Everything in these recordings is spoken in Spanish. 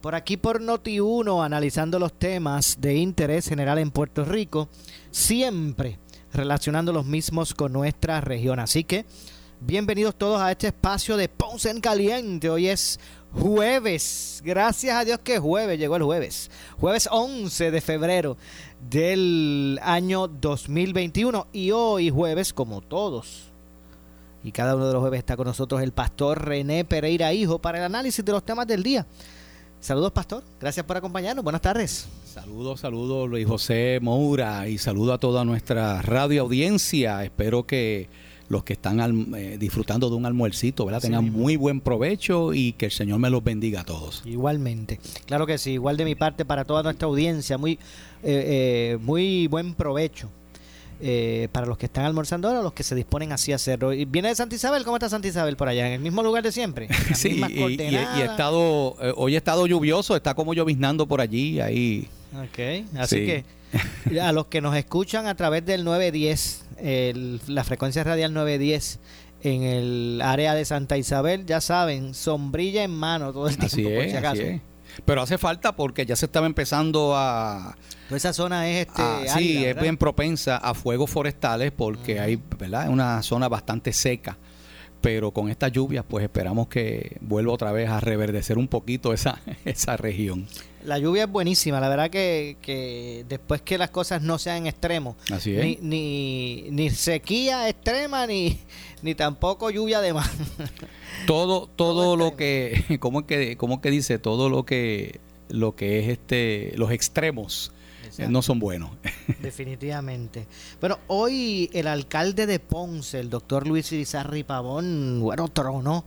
Por aquí por Noti1, analizando los temas de interés general en Puerto Rico, siempre relacionando los mismos con nuestra región. Así que, bienvenidos todos a este espacio de Ponce en Caliente. Hoy es jueves. Gracias a Dios que es jueves, llegó el jueves. Jueves 11 de febrero del año 2021. Y hoy jueves, como todos. Y cada uno de los jueves está con nosotros el pastor René Pereira Hijo para el análisis de los temas del día. Saludos, pastor. Gracias por acompañarnos. Buenas tardes. Saludos, saludos, Luis José Moura. Y saludo a toda nuestra radio audiencia. Espero que los que están eh, disfrutando de un almuercito, ¿verdad? Tengan muy buen provecho y que el Señor me los bendiga a todos. Igualmente. Claro que sí. Igual de mi parte para toda nuestra audiencia. Muy, eh, eh, muy buen provecho. Para los que están almorzando ahora, los que se disponen así a hacerlo. Y viene de Santa Isabel, ¿cómo está Santa Isabel por allá? ¿En el mismo lugar de siempre? sí, y, he estado, hoy ha estado lluvioso, está como lloviznando por allí, ahí. Ok, así que a los que nos escuchan a través del 910, la frecuencia radial 910 en el área de Santa Isabel, ya saben, sombrilla en mano todo el tiempo, por si acaso. Pero hace falta porque ya se estaba empezando a... Toda esa zona es este, sí, es bien propensa a fuegos forestales porque hay, ¿verdad? Es una zona bastante seca pero con estas lluvias pues esperamos que vuelva otra vez a reverdecer un poquito esa, esa región. La lluvia es buenísima, la verdad que, que después que las cosas no sean extremos, ni, ni, ni, sequía extrema ni, ni tampoco lluvia de más. Todo, todo, lo que, ¿cómo es que, cómo que dice? Todo lo que, lo que es este, los extremos no son buenos. Definitivamente. Bueno, hoy el alcalde de Ponce, el doctor Luis Irizarri Pavón, bueno, tronó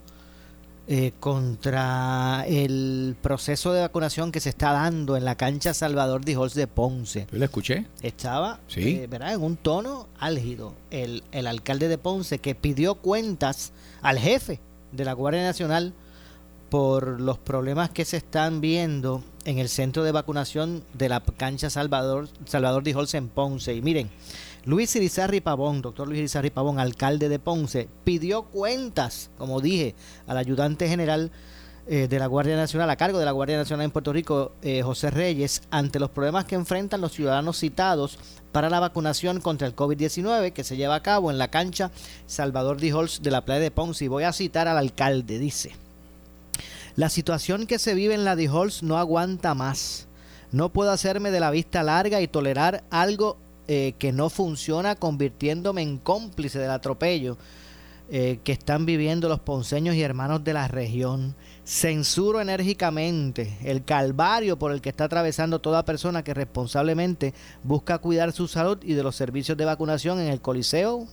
eh, contra el proceso de vacunación que se está dando en la cancha Salvador Dijols de Ponce. ¿Yo le escuché? Estaba, eh, ¿verdad? En un tono álgido. El, el alcalde de Ponce que pidió cuentas al jefe de la Guardia Nacional por los problemas que se están viendo en el centro de vacunación de la cancha Salvador, Salvador Dijols en Ponce. Y miren, Luis Irizarri Pavón, doctor Luis Irizarri Pavón, alcalde de Ponce, pidió cuentas, como dije, al ayudante general eh, de la Guardia Nacional, a cargo de la Guardia Nacional en Puerto Rico, eh, José Reyes, ante los problemas que enfrentan los ciudadanos citados para la vacunación contra el COVID-19 que se lleva a cabo en la cancha Salvador Dijols de la playa de Ponce. Y voy a citar al alcalde, dice. La situación que se vive en la Dijols no aguanta más. No puedo hacerme de la vista larga y tolerar algo eh, que no funciona convirtiéndome en cómplice del atropello eh, que están viviendo los ponceños y hermanos de la región. Censuro enérgicamente el calvario por el que está atravesando toda persona que responsablemente busca cuidar su salud y de los servicios de vacunación en el Coliseo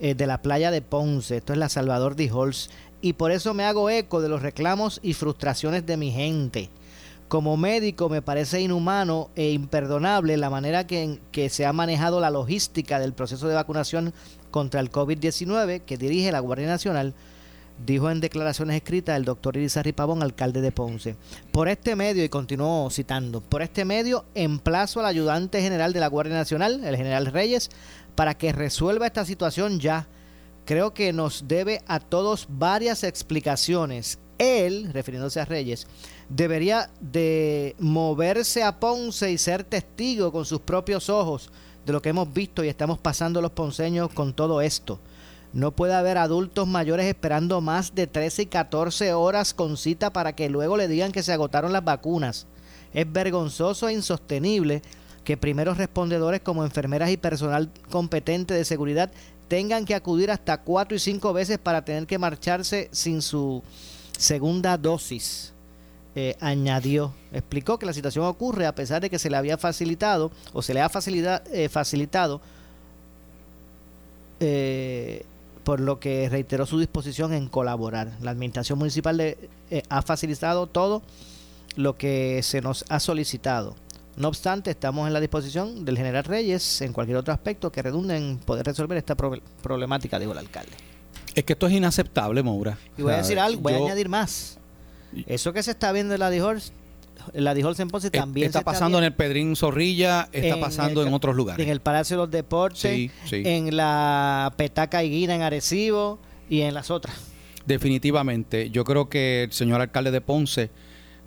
eh, de la playa de Ponce. Esto es la Salvador Dijols y por eso me hago eco de los reclamos y frustraciones de mi gente. Como médico me parece inhumano e imperdonable la manera que, que se ha manejado la logística del proceso de vacunación contra el COVID-19 que dirige la Guardia Nacional, dijo en declaraciones escritas el doctor Irizarry Pavón, alcalde de Ponce. Por este medio, y continuó citando, por este medio emplazo al ayudante general de la Guardia Nacional, el general Reyes, para que resuelva esta situación ya creo que nos debe a todos varias explicaciones. Él, refiriéndose a Reyes, debería de moverse a Ponce y ser testigo con sus propios ojos de lo que hemos visto y estamos pasando los ponceños con todo esto. No puede haber adultos mayores esperando más de 13 y 14 horas con cita para que luego le digan que se agotaron las vacunas. Es vergonzoso e insostenible que primeros respondedores como enfermeras y personal competente de seguridad tengan que acudir hasta cuatro y cinco veces para tener que marcharse sin su segunda dosis. Eh, añadió, explicó que la situación ocurre a pesar de que se le había facilitado o se le ha eh, facilitado eh, por lo que reiteró su disposición en colaborar. La administración municipal le, ha facilitado todo lo que se nos ha solicitado. No obstante, estamos en la disposición del general Reyes en cualquier otro aspecto que redunde en poder resolver esta problemática, dijo el alcalde. Es que esto es inaceptable, Moura. Y voy a decir algo, voy a añadir más. Eso que se está viendo en la Dijors, la en Ponce también está pasando en el Pedrín Zorrilla, está pasando en otros lugares. En el Palacio de los Deportes, en la Petaca Guina en Arecibo y en las otras. Definitivamente. Yo creo que el señor alcalde de Ponce,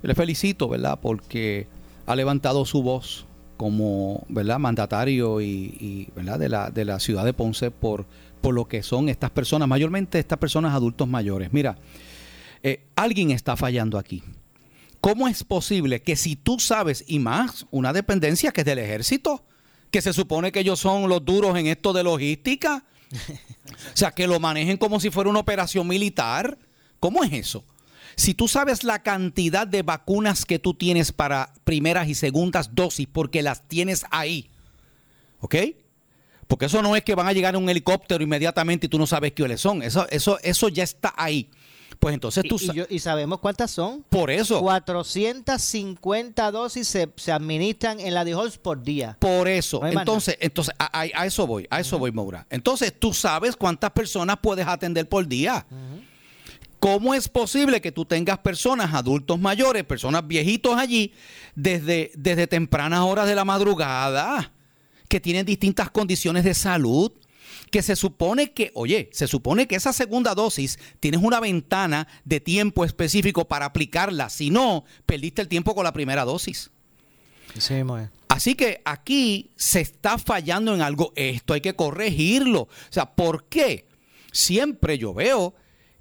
le felicito, ¿verdad? Porque ha levantado su voz como ¿verdad? mandatario y, ¿verdad? De, la, de la ciudad de Ponce por, por lo que son estas personas, mayormente estas personas adultos mayores. Mira, eh, alguien está fallando aquí. ¿Cómo es posible que si tú sabes, y más, una dependencia que es del ejército, que se supone que ellos son los duros en esto de logística, o sea, que lo manejen como si fuera una operación militar, ¿cómo es eso? Si tú sabes la cantidad de vacunas que tú tienes para primeras y segundas dosis, porque las tienes ahí, ¿ok? Porque eso no es que van a llegar en un helicóptero inmediatamente y tú no sabes quiénes son. Eso, eso, eso ya está ahí. Pues entonces tú y, y, sabemos cuántas son. Por eso. 450 dosis se, se administran en la DIHOLS por día. Por eso. entonces, entonces a, eso voy, a eso voy, Maura. Entonces, tú sabes cuántas personas puedes atender por día. ¿Cómo es posible que tú tengas personas, adultos mayores, personas viejitos allí, desde, desde tempranas horas de la madrugada, que tienen distintas condiciones de salud? Que se supone que, oye, se supone que esa segunda dosis tienes una ventana de tiempo específico para aplicarla. Si no, perdiste el tiempo con la primera dosis. Sí, Así que aquí se está fallando en algo. Esto hay que corregirlo. O sea, ¿por qué? Siempre yo veo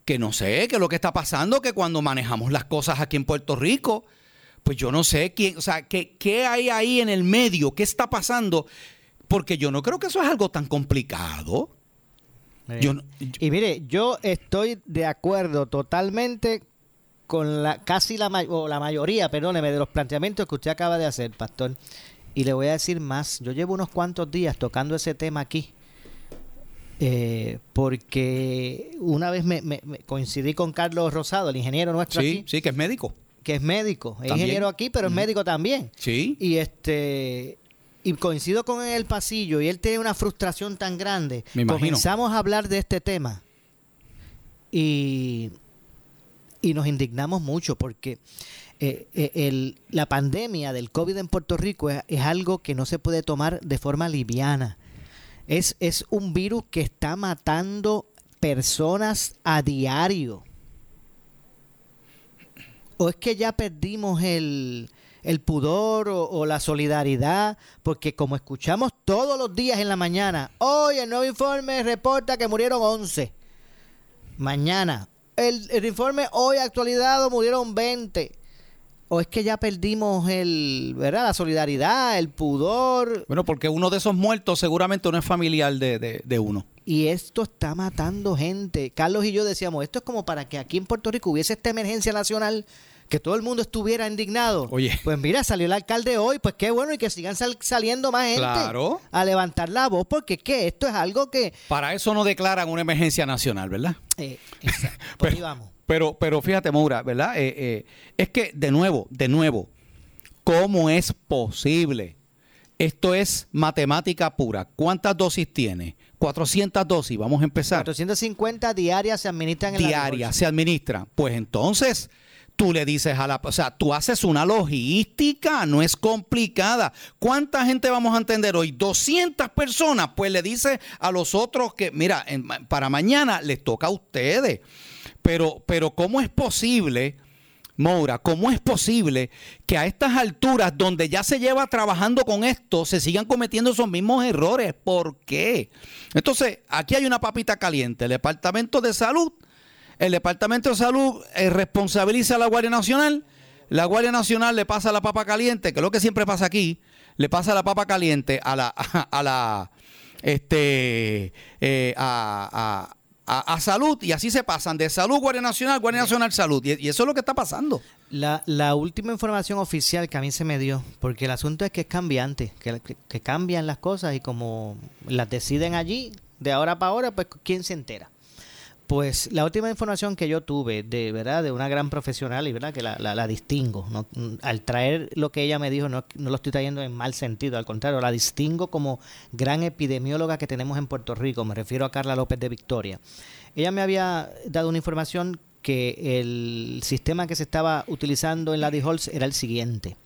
que no sé qué es lo que está pasando, que cuando manejamos las cosas aquí en Puerto Rico, pues yo no sé quién, o sea, qué, qué hay ahí en el medio, qué está pasando, porque yo no creo que eso es algo tan complicado. y mire, yo estoy de acuerdo totalmente con la casi la, o la mayoría, perdóneme, de los planteamientos que usted acaba de hacer, pastor. Y le voy a decir más, yo llevo unos cuantos días tocando ese tema aquí eh, porque una vez me, coincidí con Carlos Rosado, el ingeniero nuestro sí, Sí, que es médico. Que es médico. Es ingeniero aquí, pero es médico también. Sí. Y este y coincido con él en el pasillo y él tiene una frustración tan grande. Comenzamos a hablar de este tema y, y nos indignamos mucho porque eh, eh, el, la pandemia del COVID en Puerto Rico es algo que no se puede tomar de forma liviana es, es un virus que está matando personas a diario. ¿O es que ya perdimos el, pudor o, la solidaridad? Porque como escuchamos todos los días en la mañana, hoy el nuevo informe reporta que murieron 11. Mañana, el, el informe hoy actualizado murieron 20 o es que ya perdimos el, ¿verdad? La solidaridad, el pudor. Bueno, porque uno de esos muertos seguramente no es familiar de, de, uno. Y esto está matando gente. Carlos y yo decíamos, esto es como para que aquí en Puerto Rico hubiese esta emergencia nacional, que todo el mundo estuviera indignado. Oye. Pues mira, salió el alcalde hoy, pues qué bueno y que sigan saliendo más gente a levantar la voz, porque ¿qué? Esto es algo que... Para eso no declaran una emergencia nacional, ¿verdad? Eh, exacto. Ahí vamos. Pero, pero fíjate, Moura, ¿verdad? Eh, eh, es que, de nuevo, de nuevo, ¿cómo es posible? Esto es matemática pura. ¿Cuántas dosis tiene? 400 dosis, vamos a empezar. 450 diarias se administran en Diarias se administran. Pues entonces, tú le dices a la, o sea, tú haces una logística, no es complicada. ¿Cuánta gente vamos a entender hoy? 200 personas, pues le dices a los otros que, mira, para mañana les toca a ustedes. Pero, pero ¿cómo es posible, Moura, cómo es posible que a estas alturas, donde ya se lleva trabajando con esto, se sigan cometiendo esos mismos errores? ¿Por qué? Entonces, aquí hay una papita caliente. El Departamento de Salud, el Departamento de Salud eh, responsabiliza a la Guardia Nacional. La Guardia Nacional le pasa la papa caliente, que es lo que siempre pasa aquí, le pasa la papa caliente a la, a la, este, eh, a, a, salud y así se pasan de salud, Guardia Nacional, Guardia Nacional, salud. Y, eso es lo que está pasando. La, la, última información oficial que a mí se me dio, porque el asunto es que es cambiante, que, que cambian las cosas y como las deciden allí, de ahora para ahora, pues ¿quién se entera? Pues la última información que yo tuve de verdad de una gran profesional y verdad que la, la, distingo. ¿no? Al traer lo que ella me dijo, no, no, lo estoy trayendo en mal sentido, al contrario, la distingo como gran epidemióloga que tenemos en Puerto Rico. Me refiero a Carla López de Victoria. Ella me había dado una información que el sistema que se estaba utilizando en la D-Halls era el siguiente.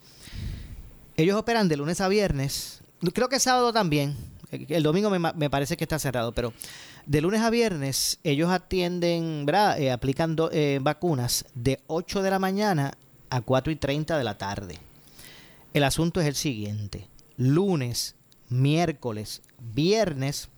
Ellos operan de lunes a viernes, creo que sábado también, el domingo me, me parece que está cerrado, pero de lunes a viernes ellos atienden, ¿verdad? Eh, aplican eh, vacunas de 8 de la mañana a 4 y 30 de la tarde. El asunto es el siguiente. Lunes, miércoles, viernes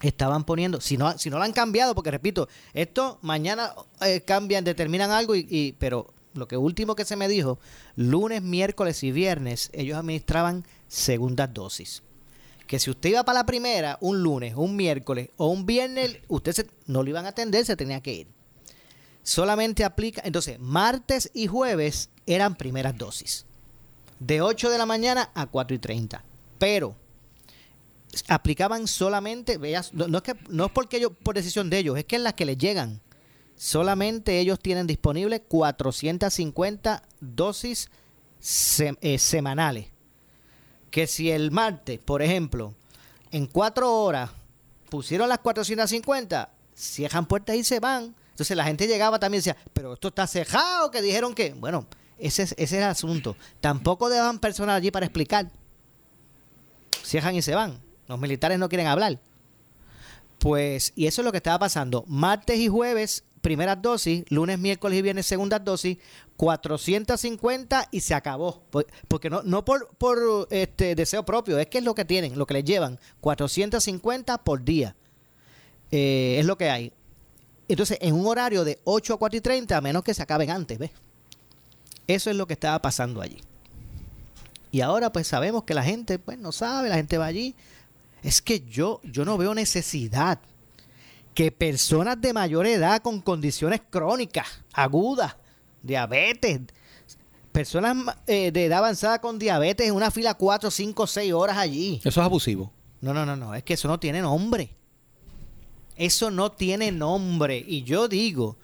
estaban poniendo, si no, si no lo han cambiado, porque repito, esto mañana eh, cambian, determinan algo, y, pero lo que último que se me dijo, lunes, miércoles y viernes, ellos administraban segundas dosis que si usted iba para la primera un lunes, un miércoles o un viernes, usted no lo iban a atender, se tenía que ir. Solamente aplica, entonces, martes y jueves eran primeras dosis. De 8 de la mañana a 4 y 30. Pero aplicaban solamente, veas, no, es que, no es porque ellos, por decisión de ellos, es que es las que les llegan. Solamente ellos tienen disponibles 450 dosis eh, semanales que si el martes, por ejemplo, en cuatro horas pusieron las 450, cierran puertas y se van. Entonces la gente llegaba también y decía, pero esto está cejado, que dijeron que, bueno, ese es, ese es el asunto. Tampoco dejan personal allí para explicar. Cierran y se van. Los militares no quieren hablar. Pues, y eso es lo que estaba pasando. Martes y jueves primeras dosis, lunes, miércoles y viernes segundas dosis, 450 y se acabó. Porque no, no por, por este deseo propio, es que es lo que tienen, lo que les llevan, 450 por día. Eh, es lo que hay. Entonces, en un horario de 8 a 4 y 30, a menos que se acaben antes, ¿ves? Eso es lo que estaba pasando allí. Y ahora pues sabemos que la gente pues no sabe, la gente va allí. Es que yo, yo no veo necesidad que personas de mayor edad con condiciones crónicas, agudas, diabetes, personas eh, de edad avanzada con diabetes en una fila 4, 5, 6 horas allí. Eso es abusivo. No, no, no, no, es que eso no tiene nombre. Eso no tiene nombre. Y yo digo,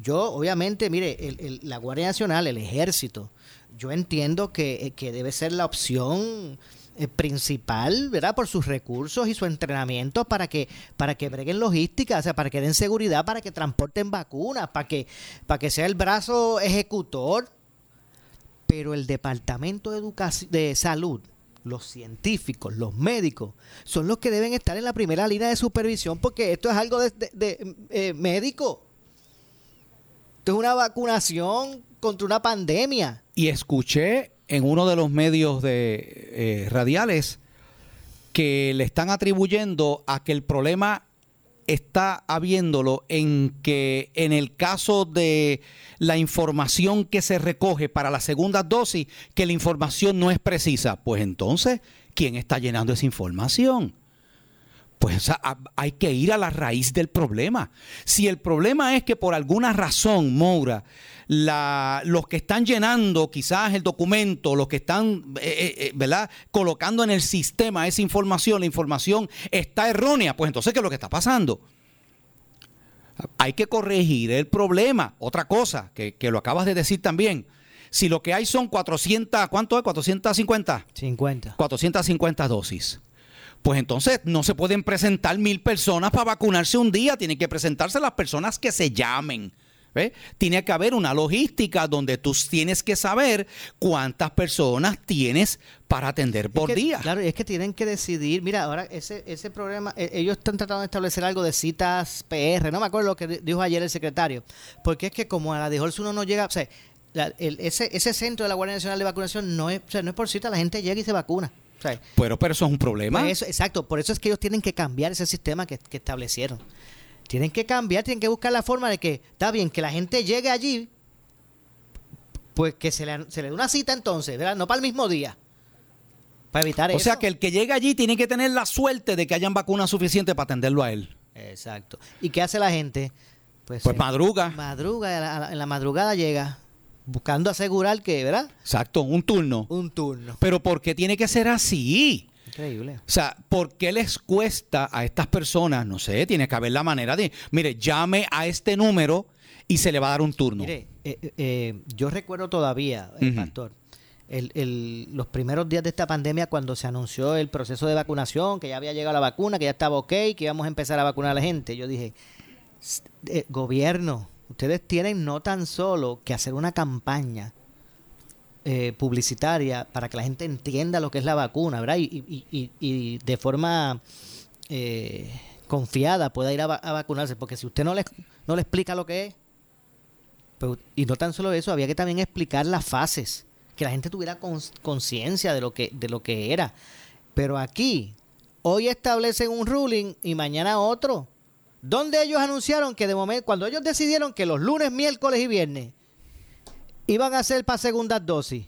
yo obviamente, mire, la Guardia Nacional, el ejército, yo entiendo que, eh, que debe ser la opción eh, principal, ¿verdad? Por sus recursos y su entrenamiento para que, para que breguen logística, o sea, para que den seguridad, para que transporten vacunas, para que, para que sea el brazo ejecutor. Pero el Departamento de, de Salud, los científicos, los médicos, son los que deben estar en la primera línea de supervisión porque esto es algo de, eh, médico. Esto es una vacunación contra una pandemia. Y escuché en uno de los medios de eh, radiales que le están atribuyendo a que el problema está habiéndolo en que en el caso de la información que se recoge para la segunda dosis, que la información no es precisa. Pues entonces, ¿quién está llenando esa información? Pues hay que ir a la raíz del problema. Si el problema es que por alguna razón, Moura, la, los que están llenando quizás el documento, los que están eh, eh, eh, ¿verdad? colocando en el sistema esa información, la información está errónea, pues entonces, ¿qué es lo que está pasando? Hay que corregir el problema. Otra cosa, que, que lo acabas de decir también. Si lo que hay son 400, ¿cuánto es? 450. 50. 450 dosis pues entonces no se pueden presentar mil personas para vacunarse un día, tienen que presentarse las personas que se llamen. Tiene que haber una logística donde tú tienes que saber cuántas personas tienes para atender por día. Claro, y es que tienen que decidir. Mira, ahora ese, ese problema, e, ellos están tratando de establecer algo de citas PR. No me acuerdo lo que dijo ayer el secretario. Porque es que como a la de Holz uno no llega. O sea, ese, ese centro de la Guardia Nacional de Vacunación no es, no es por cita, la gente llega y se vacuna. pero, pero eso es un problema. Pues exacto, por eso es que ellos tienen que cambiar ese sistema que, que establecieron. Tienen que cambiar, tienen que buscar la forma de que, está bien, que la gente llegue allí, pues que se le, se le dé una cita entonces, ¿verdad? No para el mismo día. Para evitar o eso. sea que el que llega allí tiene que tener la suerte de que hayan vacunas suficientes para atenderlo a él. Exacto. ¿Y qué hace la gente? Pues eh, madruga. Madruga, a la- en la madrugada llega, buscando asegurar que, ¿verdad? Exacto, un turno. Un turno. Pero ¿por qué tiene que ser así? Increíble. O sea, ¿por qué les cuesta a estas personas? No sé, tiene que haber la manera de, mire, llame a este número y se le va a dar un turno. Mire, eh, eh, eh, yo recuerdo todavía, el Ujú. pastor, el- el- los primeros días de esta pandemia cuando se anunció el proceso de vacunación, que ya había llegado la vacuna, que ya estaba ok, que íbamos a empezar a vacunar a la gente. Yo dije, "S- eh, gobierno, ustedes tienen no tan solo que hacer una campaña eh, publicitaria para que la gente entienda lo que es la vacuna, ¿verdad? Y, y- y- de forma eh, confiada pueda ir a, va- a vacunarse, porque si usted no le, no le explica lo que es, pues, y no tan solo eso, había que también explicar las fases, que la gente tuviera conciencia de lo que de lo que era. Pero aquí hoy establecen un ruling y mañana otro, donde ellos anunciaron que de momento cuando ellos decidieron que los lunes, miércoles y viernes iban a ser para segundas dosis,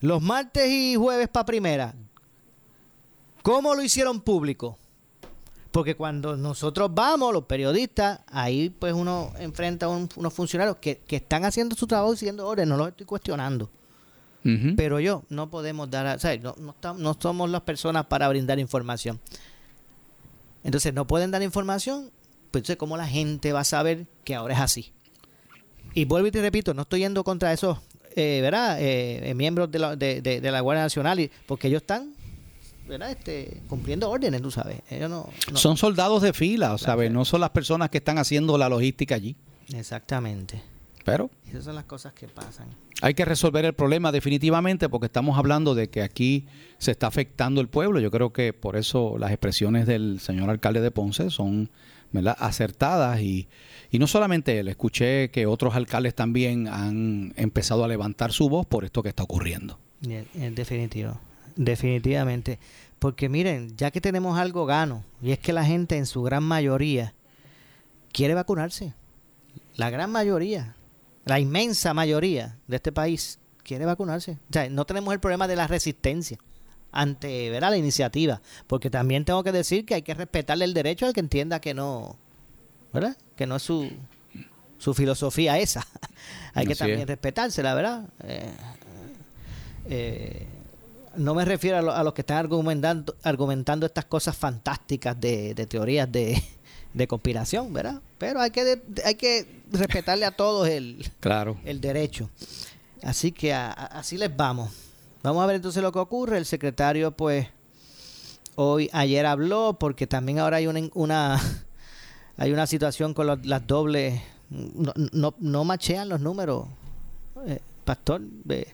los martes y jueves para primera, ¿cómo lo hicieron público? Porque cuando nosotros vamos, los periodistas, ahí pues uno enfrenta a un- unos funcionarios que, que están haciendo su trabajo y siguiendo órdenes, no los estoy cuestionando. Pero yo no podemos dar, a- o sea, no, no, no somos las personas para brindar información. Entonces no pueden dar información, pues entonces cómo la gente va a saber que ahora es así. Y vuelvo y te repito, no estoy yendo contra esos, eh, ¿verdad? Eh, eh, miembros de la, de, de- de la Guardia Nacional, y- porque ellos están, ¿verdad? Este, cumpliendo órdenes, tú sabes. Ellos no, no- Son soldados de fila, ¿sabes? No son las personas que están haciendo la logística allí. Exactamente. Pero Esas son las cosas que pasan. hay que resolver el problema definitivamente porque estamos hablando de que aquí se está afectando el pueblo. Yo creo que por eso las expresiones del señor alcalde de Ponce son acertadas y, y no solamente él, escuché que otros alcaldes también han empezado a levantar su voz por esto que está ocurriendo. En, en definitivo, definitivamente. Porque miren, ya que tenemos algo gano, y es que la gente en su gran mayoría quiere vacunarse. La gran mayoría, la inmensa mayoría de este país quiere vacunarse. O sea, no tenemos el problema de la resistencia ante ¿verdad? la iniciativa. Porque también tengo que decir que hay que respetarle el derecho al que entienda que no, ¿verdad? Que no es su, su filosofía esa. hay que Así también es. respetársela, ¿verdad? Eh, eh, no me refiero a, lo- a los que están argumentando, argumentando estas cosas fantásticas de, de teorías de, de conspiración, ¿verdad? Pero hay que, de- hay que respetarle a todos el, Claro. el derecho. Así que a- a- así les vamos. Vamos a ver entonces lo que ocurre. El secretario, pues, hoy, ayer habló, porque también ahora hay una, una hay una situación con las dobles. No, no, no machean los números, eh, pastor, de,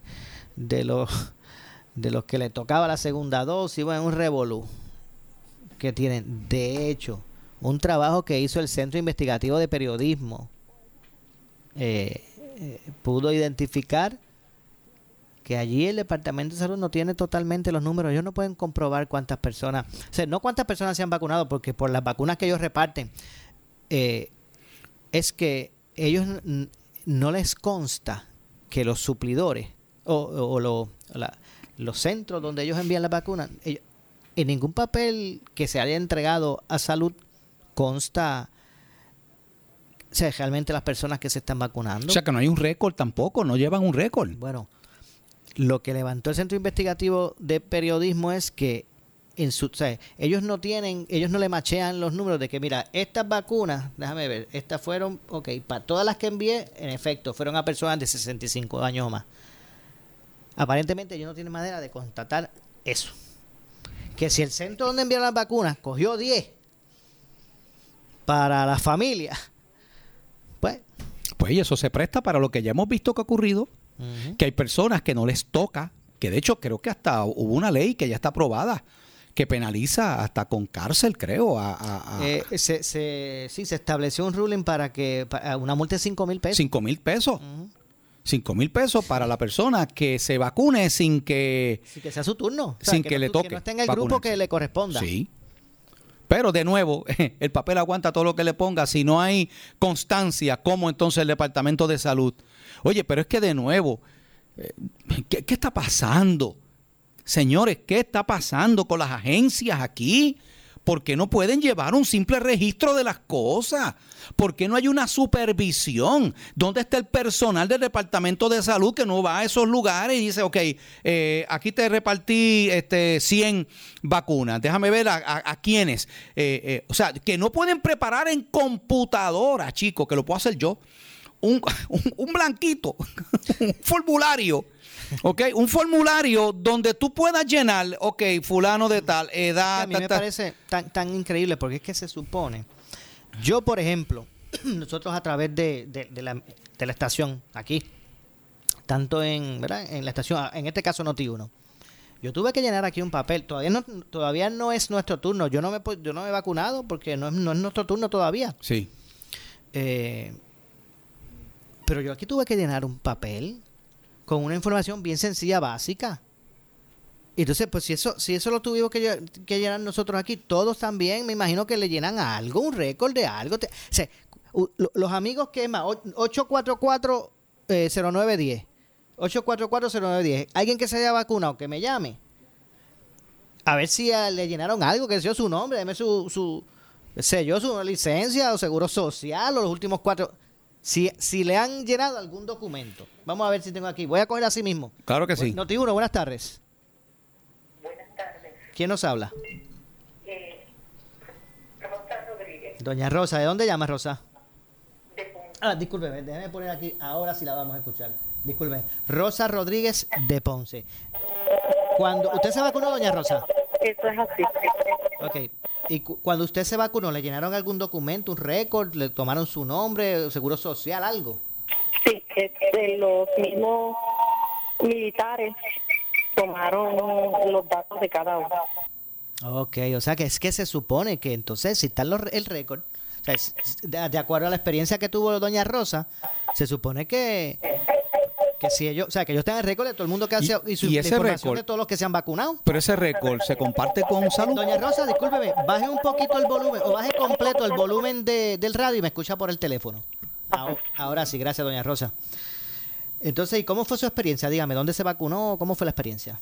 de los de los que le tocaba la segunda dosis. Bueno, un revolú que tienen. De hecho, un trabajo que hizo el Centro Investigativo de Periodismo eh, eh, pudo identificar que allí el Departamento de Salud no tiene totalmente los números. Ellos no pueden comprobar cuántas personas, o sea, no cuántas personas se han vacunado, porque por las vacunas que ellos reparten, eh, es que ellos no les consta que los suplidores o, o- o lo- la- los centros donde ellos envían las vacunas, ellos- en ningún papel que se haya entregado a salud consta o sea, realmente las personas que se están vacunando. O sea que no hay un récord tampoco, no llevan un récord. Bueno, lo que levantó el Centro Investigativo de Periodismo es que en su, o ellos no tienen, ellos no le machean los números de que, mira, estas vacunas, déjame ver, estas fueron, ok, para todas las que envié, en efecto, fueron a personas de 65 años o más. Aparentemente ellos no tienen manera de constatar eso. Que si el centro donde enviaron las vacunas cogió 10 para la familia, pues... Pues eso se presta para lo que ya hemos visto que ha ocurrido, que hay personas que no les toca, que de hecho creo que hasta hubo una ley que ya está aprobada, que penaliza hasta con cárcel, creo, a, a- a Eh, se, se- sí, se estableció un ruling para que pa- una multa de 5 mil pesos. 5 mil pesos. Ujú. 5 mil pesos para la persona que se vacune sin que... Sí, que sea su turno. Sin que no le toque Que no esté en el grupo que le corresponda. Sí. Pero de nuevo, el papel aguanta todo lo que le ponga. Si no hay constancia, ¿cómo entonces el Departamento de Salud? Oye, pero es que de nuevo, eh, ¿qué, está pasando? Señores, ¿qué está pasando con las agencias aquí? ¿Por qué no pueden llevar un simple registro de las cosas? ¿Por qué no hay una supervisión? ¿Dónde está el personal del Departamento de Salud que no va a esos lugares y dice, ok, eh, aquí te repartí este, 100 vacunas, déjame ver a, quiénes? Eh, o sea, que no pueden preparar en computadora, chicos, que lo puedo hacer yo. Un, un blanquito, un formulario Ok, un formulario donde tú puedas llenar, ok, fulano de tal, edad. A mí me parece tan, tan increíble porque es que se supone. Yo, por ejemplo, nosotros a través de, la, de la estación aquí, tanto en, ¿verdad? en la estación, en este caso Noti 1, yo tuve que llenar aquí un papel. Todavía no, todavía no es nuestro turno. Yo no me, yo no me he vacunado porque no es, no es nuestro turno todavía. Sí. Eh, pero yo aquí tuve que llenar un papel con una información bien sencilla, básica. Entonces, pues si eso, si eso lo tuvimos que, llenar nosotros aquí, todos también, me imagino que le llenan algo, un récord de algo. los amigos que es más, 844-0910. 844-0910. Eh, Alguien que se haya vacunado, que me llame. A ver si le llenaron algo, que sea su nombre, deme su, su, yo, su licencia o seguro social o los últimos cuatro. Si, si le han llenado algún documento. Vamos a ver si tengo aquí. Voy a coger así mismo. Claro que sí. Noti buenas tardes. Buenas tardes. ¿Quién nos habla? Eh, Rosa Rodríguez. Doña Rosa, ¿de dónde llama Rosa? De Ponce. Ah, disculpe, déjeme poner aquí, ahora sí la vamos a escuchar. Disculpe. Rosa Rodríguez de Ponce. Cuando ¿Usted se vacunó, doña Rosa? Eso es así. Ok. ¿Y cuando usted se vacunó, le llenaron algún documento, un récord, le tomaron su nombre, seguro social, algo? Sí, este, los mismos militares tomaron los datos de cada uno. Ok, o sea que es que se supone que entonces si está el récord, de acuerdo a la experiencia que tuvo doña Rosa, se supone que que si ellos, o sea, que ellos tengan récord de todo el mundo que hace y, su información de todos los que se han vacunado. Pero ese récord se comparte con salud. Doña Rosa, discúlpeme, baje un poquito el volumen o baje completo el volumen de, del radio y me escucha por el teléfono. Ahora, sí, gracias, doña Rosa. Entonces, ¿y cómo fue su experiencia? Dígame, ¿dónde se vacunó? ¿Cómo fue la experiencia?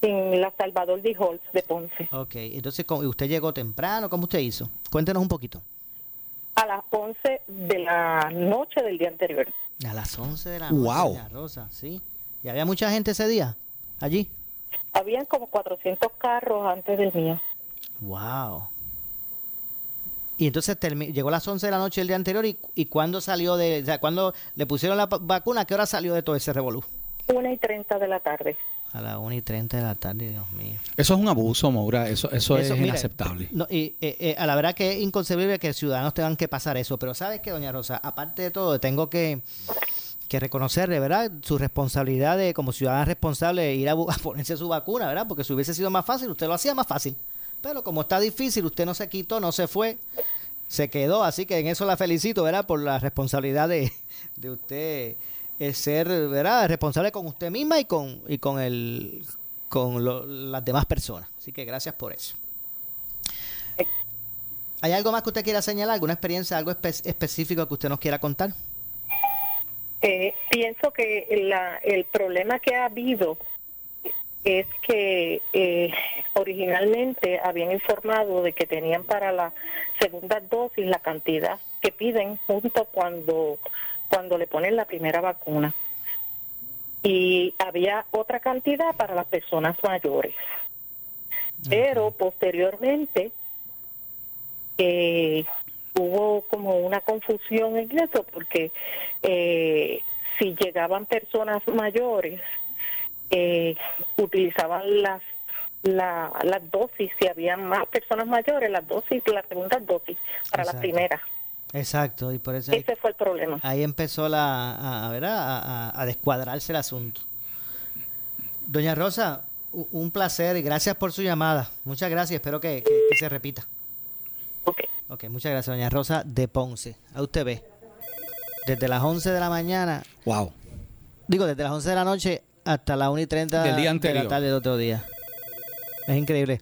En la Salvador de Holtz de Ponce. Ok, entonces, ¿usted llegó temprano? ¿Cómo usted hizo? Cuéntenos un poquito. A las 11 de la noche del día anterior. A las 11 de la noche. Wow. Rosa, sí. ¿Y había mucha gente ese día allí? Habían como 400 carros antes del mío. Wow. Y entonces llegó a las 11 de la noche el día anterior y, y cuándo salió de, o sea, cuando le pusieron la vacuna, ¿qué hora salió de todo ese revolú? 1 y 30 de la tarde. A las 1 y 30 de la tarde, Dios mío. Eso es un abuso, Maura, eso, eso, es inaceptable. y, eh, eh, a la verdad que es inconcebible que ciudadanos tengan que pasar eso, pero ¿sabes qué, doña Rosa? Aparte de todo, tengo que, que reconocerle, ¿verdad? Su responsabilidad de, como ciudadana responsable, ir a, a, ponerse su vacuna, ¿verdad? Porque si hubiese sido más fácil, usted lo hacía más fácil. Pero como está difícil, usted no se quitó, no se fue, se quedó. Así que en eso la felicito, ¿verdad? Por la responsabilidad de, de usted es ser ¿verdad? responsable con usted misma y con, y con, el, con las demás personas. Así que gracias por eso. ¿Hay algo más que usted quiera señalar? ¿Alguna experiencia, algo específico que usted nos quiera contar? Eh, pienso que la, el problema que ha habido es que eh, originalmente habían informado de que tenían para la segunda dosis la cantidad que piden junto cuando cuando le ponen la primera vacuna. Y había otra cantidad para las personas mayores. Pero posteriormente eh, hubo como una confusión en eso porque eh, si llegaban personas mayores eh, utilizaban las la, las dosis si había más personas mayores las dosis la segunda dosis para la primera Exacto, y por eso... Ese fue el problema. Ahí empezó la, a, a, descuadrarse el asunto. Doña Rosa, un placer y gracias por su llamada. Muchas gracias, espero que, se repita. Ok. Ok, muchas gracias, doña Rosa de Ponce. A usted ve. Desde las 11 de la mañana. Wow. Digo, desde las 11 de la noche hasta las 1 y 30 del día anterior. de la tarde del otro día. Es increíble.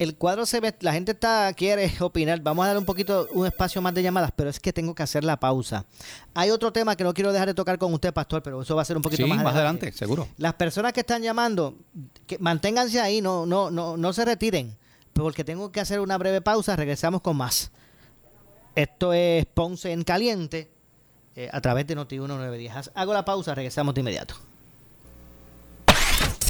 El cuadro se ve, la gente está quiere opinar. Vamos a dar un poquito, un espacio más de llamadas, pero es que tengo que hacer la pausa. Hay otro tema que no quiero dejar de tocar con usted, pastor, pero eso va a ser un poquito Sí, más, más adelante, seguro. Las personas que están llamando, que manténganse ahí, no, no, no, no se retiren, porque tengo que hacer una breve pausa. Regresamos con más. Esto es Ponce en Caliente eh, a través de Noti 1910. Hago la pausa, regresamos de inmediato.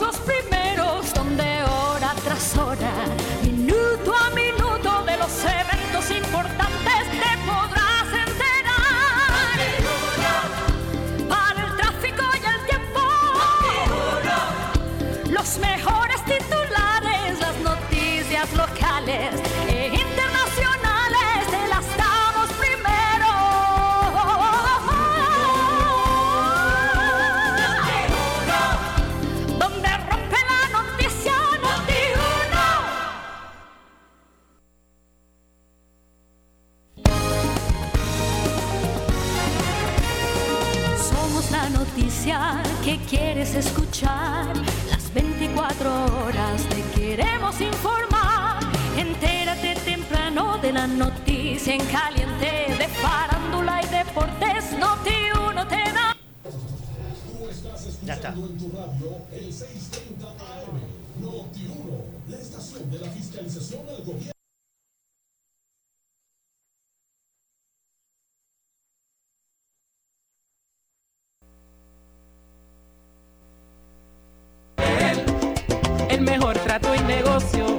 los primeros. Donde hora tras hora, minuto a minuto de los eventos importantes te podrás enterar. Para el tráfico y el tiempo. Los mejores titulares, las noticias locales noticia en caliente. De farándula y deportes, Noti uno te da. Ya está. El mejor trato y negocio,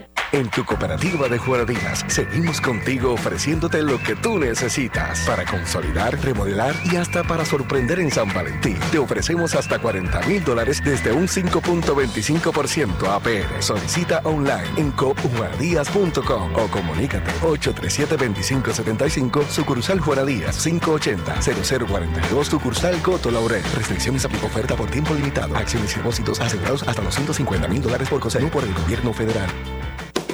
En tu cooperativa de Juaradías seguimos contigo ofreciéndote lo que tú necesitas para consolidar, remodelar y hasta para sorprender en San Valentín. Te ofrecemos hasta 40 mil dólares desde un 5.25% APR. Solicita online en coopjuaradías.com o comunícate 837-2575 sucursal Juaradías 580-0042 sucursal Coto Laurel. Restricciones aplica oferta por tiempo limitado. Acciones y depósitos asegurados hasta los 150 mil dólares por COSENU por el gobierno federal.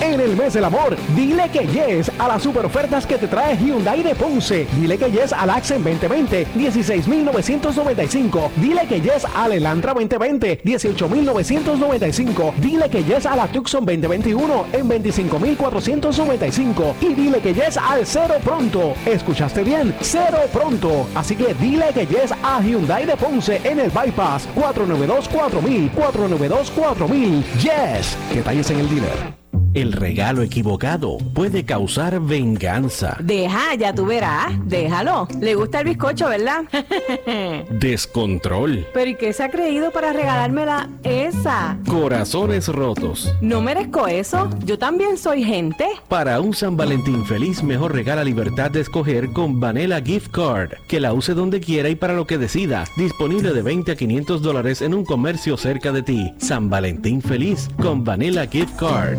En el mes del amor, dile que yes a las super ofertas que te trae Hyundai de Ponce. Dile que yes al Accent 2020, 16,995. Dile que yes al Elantra 2020, 18,995. Dile que yes a la Tucson 2021 en 25,495. Y dile que yes al Cero Pronto. ¿Escuchaste bien? Cero Pronto. Así que dile que yes a Hyundai de Ponce en el Bypass 492-4000, 492-4000. Yes. Detalles en el dealer. El regalo equivocado puede causar venganza, Deja, ya tú verás. Déjalo. Le gusta el bizcocho, ¿verdad? descontrol, Pero ¿y qué se ha creído para regalármela esa? corazones rotos. No merezco eso. Yo también soy gente. Para un San Valentín feliz, mejor regala libertad de escoger con Vanilla Gift Card. Que la use donde quiera y para lo que decida. Disponible de 20 a 500 dólares en un comercio cerca de ti. San Valentín feliz con Vanilla Gift Card.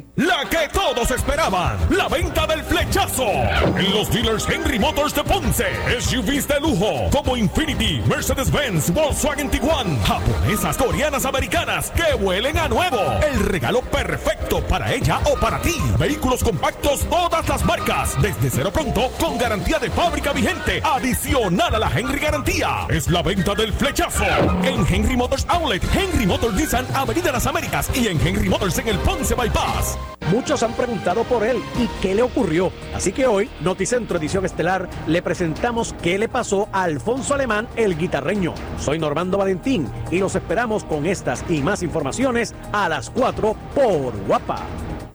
La que todos esperaban, la venta del flechazo. En los dealers Henry Motors de Ponce, SUVs de lujo como Infinity, Mercedes-Benz, Volkswagen Tiguan, japonesas, coreanas, americanas que huelen a nuevo. El regalo perfecto para ella o para ti. Vehículos compactos, todas las marcas, desde cero pronto, con garantía de fábrica vigente, adicional a la Henry Garantía. Es la venta del flechazo. En Henry Motors Outlet, Henry Motors Nissan, Avenida Las Américas y en Henry Motors en el Ponce Bypass. Muchos han preguntado por él y qué le ocurrió. Así que hoy, Noticentro Edición Estelar, le presentamos qué le pasó a Alfonso Alemán, el guitarreño. Soy Normando Valentín y los esperamos con estas y más informaciones a las 4 por Guapa.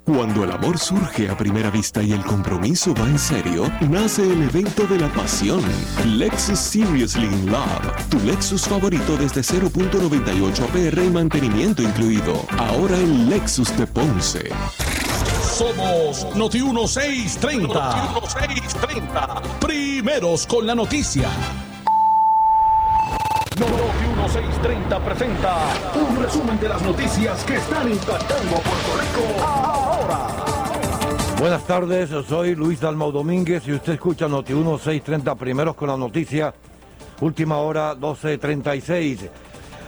Cuando el amor surge a primera vista y el compromiso va en serio, nace el evento de la pasión. Lexus Seriously in Love. Tu Lexus favorito desde 0.98 APR y mantenimiento incluido. Ahora el Lexus de Ponce. Somos Noti 1630. Noti 1630. Primeros con la noticia. Noti 1630 presenta un resumen de las noticias que están impactando a Puerto Rico. Buenas tardes, soy Luis Dalmau Domínguez y usted escucha Noti 1630 primeros con la noticia. Última hora 1236.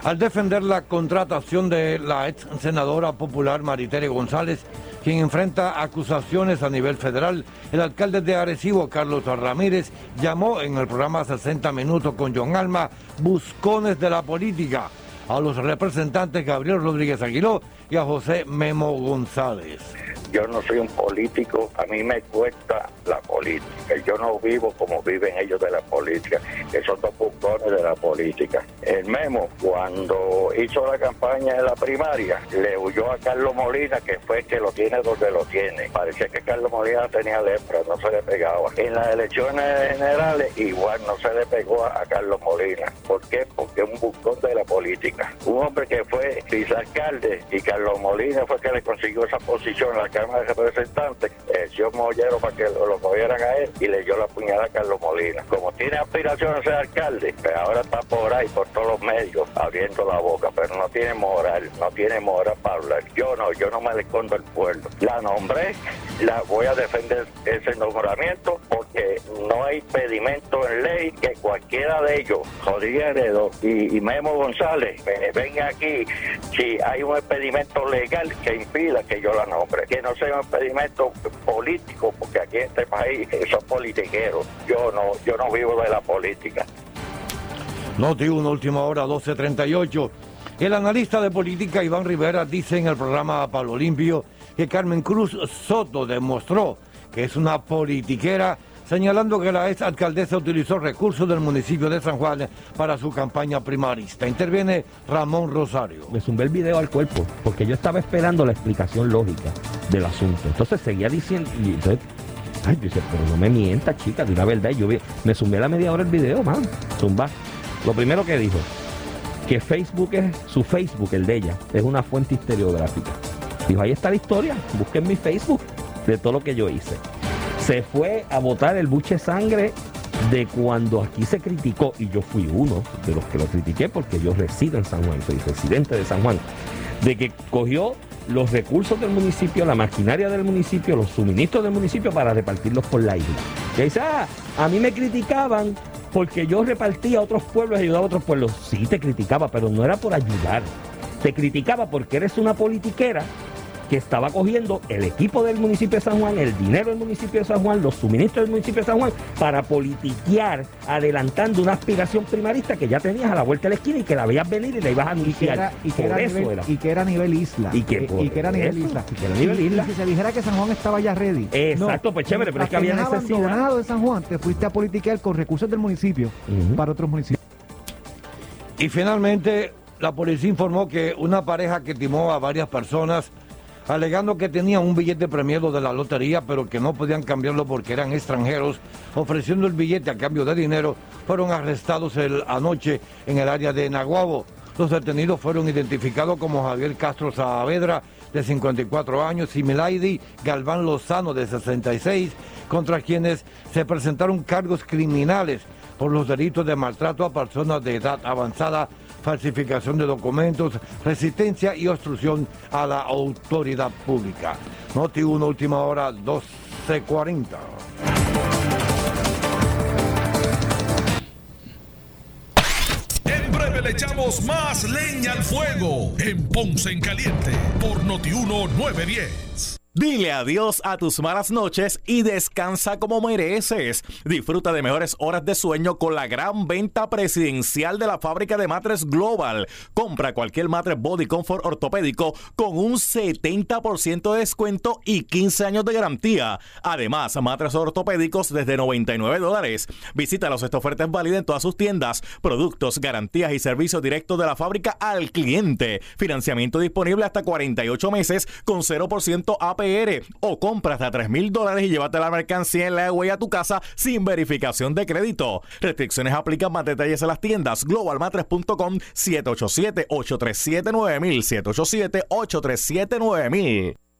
Al defender la contratación de la ex senadora popular Maritere González, quien enfrenta acusaciones a nivel federal, el alcalde de Arecibo, Carlos Ramírez, llamó en el programa 60 Minutos con John Alma buscones de la política a los representantes Gabriel Rodríguez Aguiló y a José Memo González. Yo no soy un político, a mí me cuesta la política. Yo no vivo como viven ellos de la política, que son dos bucones de la política. El Memo, cuando hizo la campaña de la primaria, le huyó a Carlos Molina, que fue que lo tiene donde lo tiene. Parecía que Carlos Molina tenía lepra, no se le pegaba. En las elecciones generales, igual no se le pegó a, a Carlos Molina. ¿Por qué? Porque es un bucón de la política. Un hombre que fue vicealcalde y Carlos Molina fue que le consiguió esa posición en la Cámara de Representantes, el señor Mollero para que lo, lo cogieran a él y le dio la puñalada a Carlos Molina. Como tiene aspiración a ser alcalde, pues ahora está por ahí, por todos los medios, abriendo la boca, pero no tiene moral, no tiene moral para hablar. Yo no, yo no me le escondo el pueblo. La nombré, la voy a defender ese nombramiento porque no hay pedimento en ley que cualquiera de ellos, Rodríguez Heredo y, Memo González, me venga aquí si hay un impedimento legal que impida que yo la nombre. Sea un impedimento político, porque aquí en este país son politiqueros. Yo no, yo no vivo de la política. Noti 1, última hora, 12.38. El analista de política Iván Rivera dice en el programa Palo Limpio que Carmen Cruz Soto demostró que es una politiquera, señalando que la ex alcaldesa utilizó recursos del municipio de San Juan para su campaña primarista. Interviene Ramón Rosario. Me zumbé el video al cuerpo porque yo estaba esperando la explicación lógica del asunto. Entonces seguía diciendo. Y entonces, ay, pero no me mientas, chica, de una verdad. Yo vi- me zumbé la media hora el video, man. Zumba. Lo primero que dijo, que Facebook es su Facebook, el de ella, es una fuente historiográfica. Dijo, ahí está la historia, busquen mi Facebook de todo lo que yo hice. Se fue a botar el buche sangre de cuando aquí se criticó, y yo fui uno de los que lo critiqué porque yo resido en San Juan, soy residente de San Juan, de que cogió los recursos del municipio, la maquinaria del municipio, los suministros del municipio para repartirlos por la isla. Y dice, ah, a mí me criticaban porque yo repartía a otros pueblos, ayudaba a otros pueblos. Sí, te criticaba, pero no era por ayudar. Te criticaba porque eres una politiquera que estaba cogiendo el equipo del municipio de San Juan, el dinero del municipio de San Juan, los suministros del municipio de San Juan, para politiquear, adelantando una aspiración primarista que ya tenías a la vuelta de la esquina y que la veías venir y la ibas a y anunciar. que era, y que era, eso nivel, era. y que era nivel isla. Y que por y que era nivel isla. y que era nivel Y- isla. Y si se dijera que San Juan estaba ya ready. Exacto, pues chévere, pero es que había necesidad. abandonado de San Juan, te fuiste a politiquear con recursos del municipio para otros municipios. Y finalmente, la policía informó que una pareja que timó a varias personas alegando que tenían un billete premiado de la lotería, pero que no podían cambiarlo porque eran extranjeros, ofreciendo el billete a cambio de dinero, fueron arrestados el, anoche en el área de Naguabo. Los detenidos fueron identificados como Javier Castro Saavedra, de 54 años, y Milaidi Galván Lozano, de 66, contra quienes se presentaron cargos criminales por los delitos de maltrato a personas de edad avanzada, falsificación de documentos, resistencia y obstrucción a la autoridad pública. Noti 1, última hora, 12.40. En breve le echamos más leña al fuego en Ponce en Caliente por Noti 1 910. Dile adiós a tus malas noches y descansa como mereces. Disfruta de mejores horas de sueño con la gran venta presidencial de la fábrica de matres Global. Compra cualquier matres Body Comfort ortopédico con un 70% de descuento y 15 años de garantía. Además, matres ortopédicos desde 99 dólares. Visítalos, esta oferta es válida en todas sus tiendas. Productos, garantías y servicios directos de la fábrica al cliente. Financiamiento disponible hasta 48 meses con 0% O compra hasta 3 mil dólares y llévate la mercancía en la web a tu casa sin verificación de crédito. Restricciones aplican más detalles en las tiendas globalmatres.com 787-837-9000 787-837-9000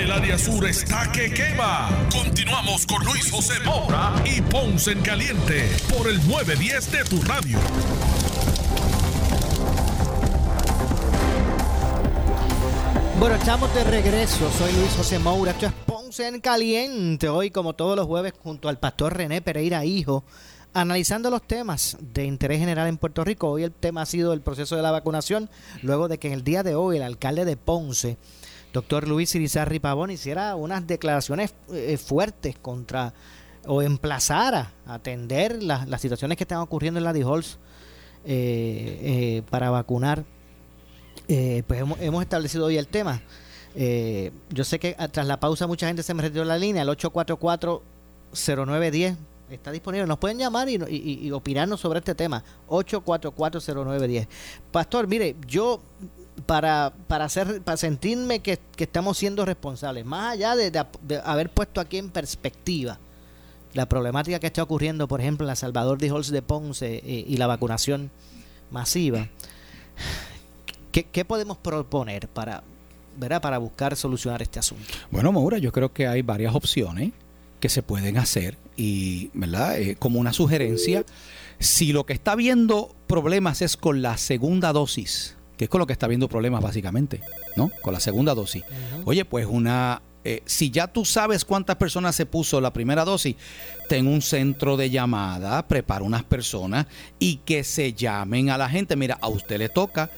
El área sur está que quema. Continuamos con Luis José Moura y Ponce en Caliente por el 910 de tu radio. Bueno, estamos de regreso. Soy Luis José Moura. Esto es Ponce en Caliente. Hoy, como todos los jueves, junto al pastor René Pereira Hijo, analizando los temas de interés general en Puerto Rico. Hoy el tema ha sido el proceso de la vacunación, luego de que en el día de hoy el alcalde de Ponce, doctor Luis Irizarri Pavón, hiciera unas declaraciones eh, fuertes contra o emplazara a atender las, situaciones que están ocurriendo en la DIHOLS eh, eh, para vacunar. Pues hemos, hemos establecido hoy el tema. Yo sé que ah, tras la pausa mucha gente se me retiró la línea, el 844-0910 está disponible. Nos pueden llamar y, y- y opinarnos sobre este tema. 844-0910. Pastor, mire, yo para, para, hacer, para sentirme que, que estamos siendo responsables, más allá de, de- haber puesto aquí en perspectiva la problemática que está ocurriendo, por ejemplo, en la Salvador de Halls de Ponce eh, y la vacunación masiva, ¿qué, qué podemos proponer para, ¿verdad? para buscar solucionar este asunto? Bueno, Maura, yo creo que hay varias opciones que se pueden hacer y, ¿verdad? Eh, como una sugerencia, si lo que está viendo problemas es con la segunda dosis, que es con lo que está viendo problemas básicamente, ¿no? Con la segunda dosis. Oye, pues una... eh, si ya tú sabes cuántas personas se puso la primera dosis, ten un centro de llamada, prepara unas personas y que se llamen a la gente. Mira, a usted le toca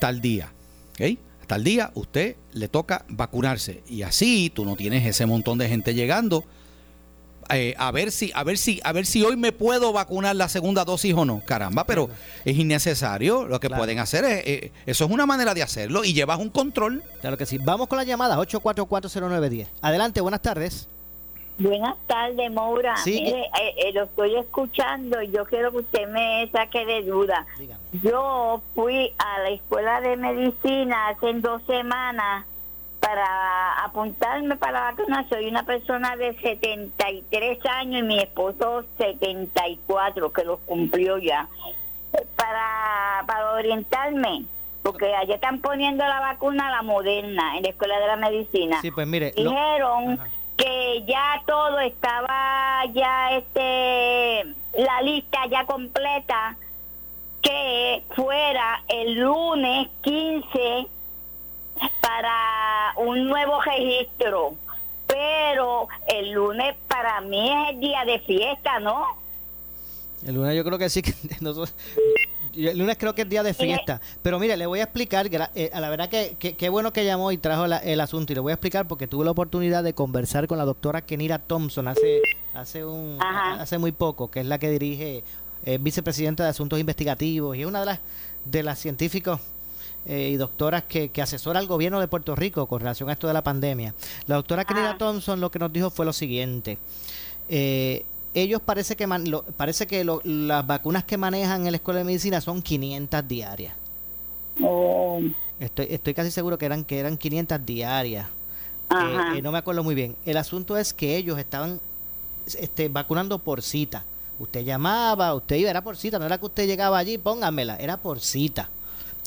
tal día, ¿ok? Tal día usted le toca vacunarse y así tú no tienes ese montón de gente llegando eh, a ver si a ver si a ver si hoy me puedo vacunar la segunda dosis o no caramba pero es innecesario lo que Claro. pueden hacer es eh, eso es una manera de hacerlo y llevas un control Claro que sí. Vamos con la llamada 8440910. Adelante, buenas tardes. Buenas tardes, Moura. Sí. Mire, eh, eh, lo estoy escuchando y yo quiero que usted me saque de duda. Yo fui a la escuela de medicina hace dos semanas para apuntarme para la vacuna. Soy una persona de 73 años y mi esposo 74, que los cumplió ya. Para, para orientarme, porque allá están poniendo la vacuna, la moderna, en la escuela de la medicina. Sí, pues mire, lo- Dijeron que ya todo estaba ya este la lista ya completa que fuera el lunes 15 para un nuevo registro pero el lunes para mí es el día de fiesta ¿no? El lunes yo creo que sí que nosotros- el lunes creo que es día de fiesta. Pero mire, le voy a explicar, eh, a la verdad que que- qué bueno que llamó y trajo la- el asunto. Y le voy a explicar porque tuve la oportunidad de conversar con la doctora Kenira Thompson hace, hace, un, hace muy poco, que es la que dirige, es vicepresidenta de Asuntos Investigativos y es una de las, de las científicos eh, y doctoras que, que asesora al gobierno de Puerto Rico con relación a esto de la pandemia. La doctora Kenira Thompson lo que nos dijo fue lo siguiente. Eh, ellos parece que man- lo- parece que lo- las vacunas que manejan en la escuela de medicina son 500 diarias. Estoy, estoy casi seguro que eran que eran 500 diarias. Eh, eh, no me acuerdo muy bien. El asunto es que ellos estaban este, vacunando por cita. Usted llamaba, usted iba, era por cita, no era que usted llegaba allí, póngamela, era por cita.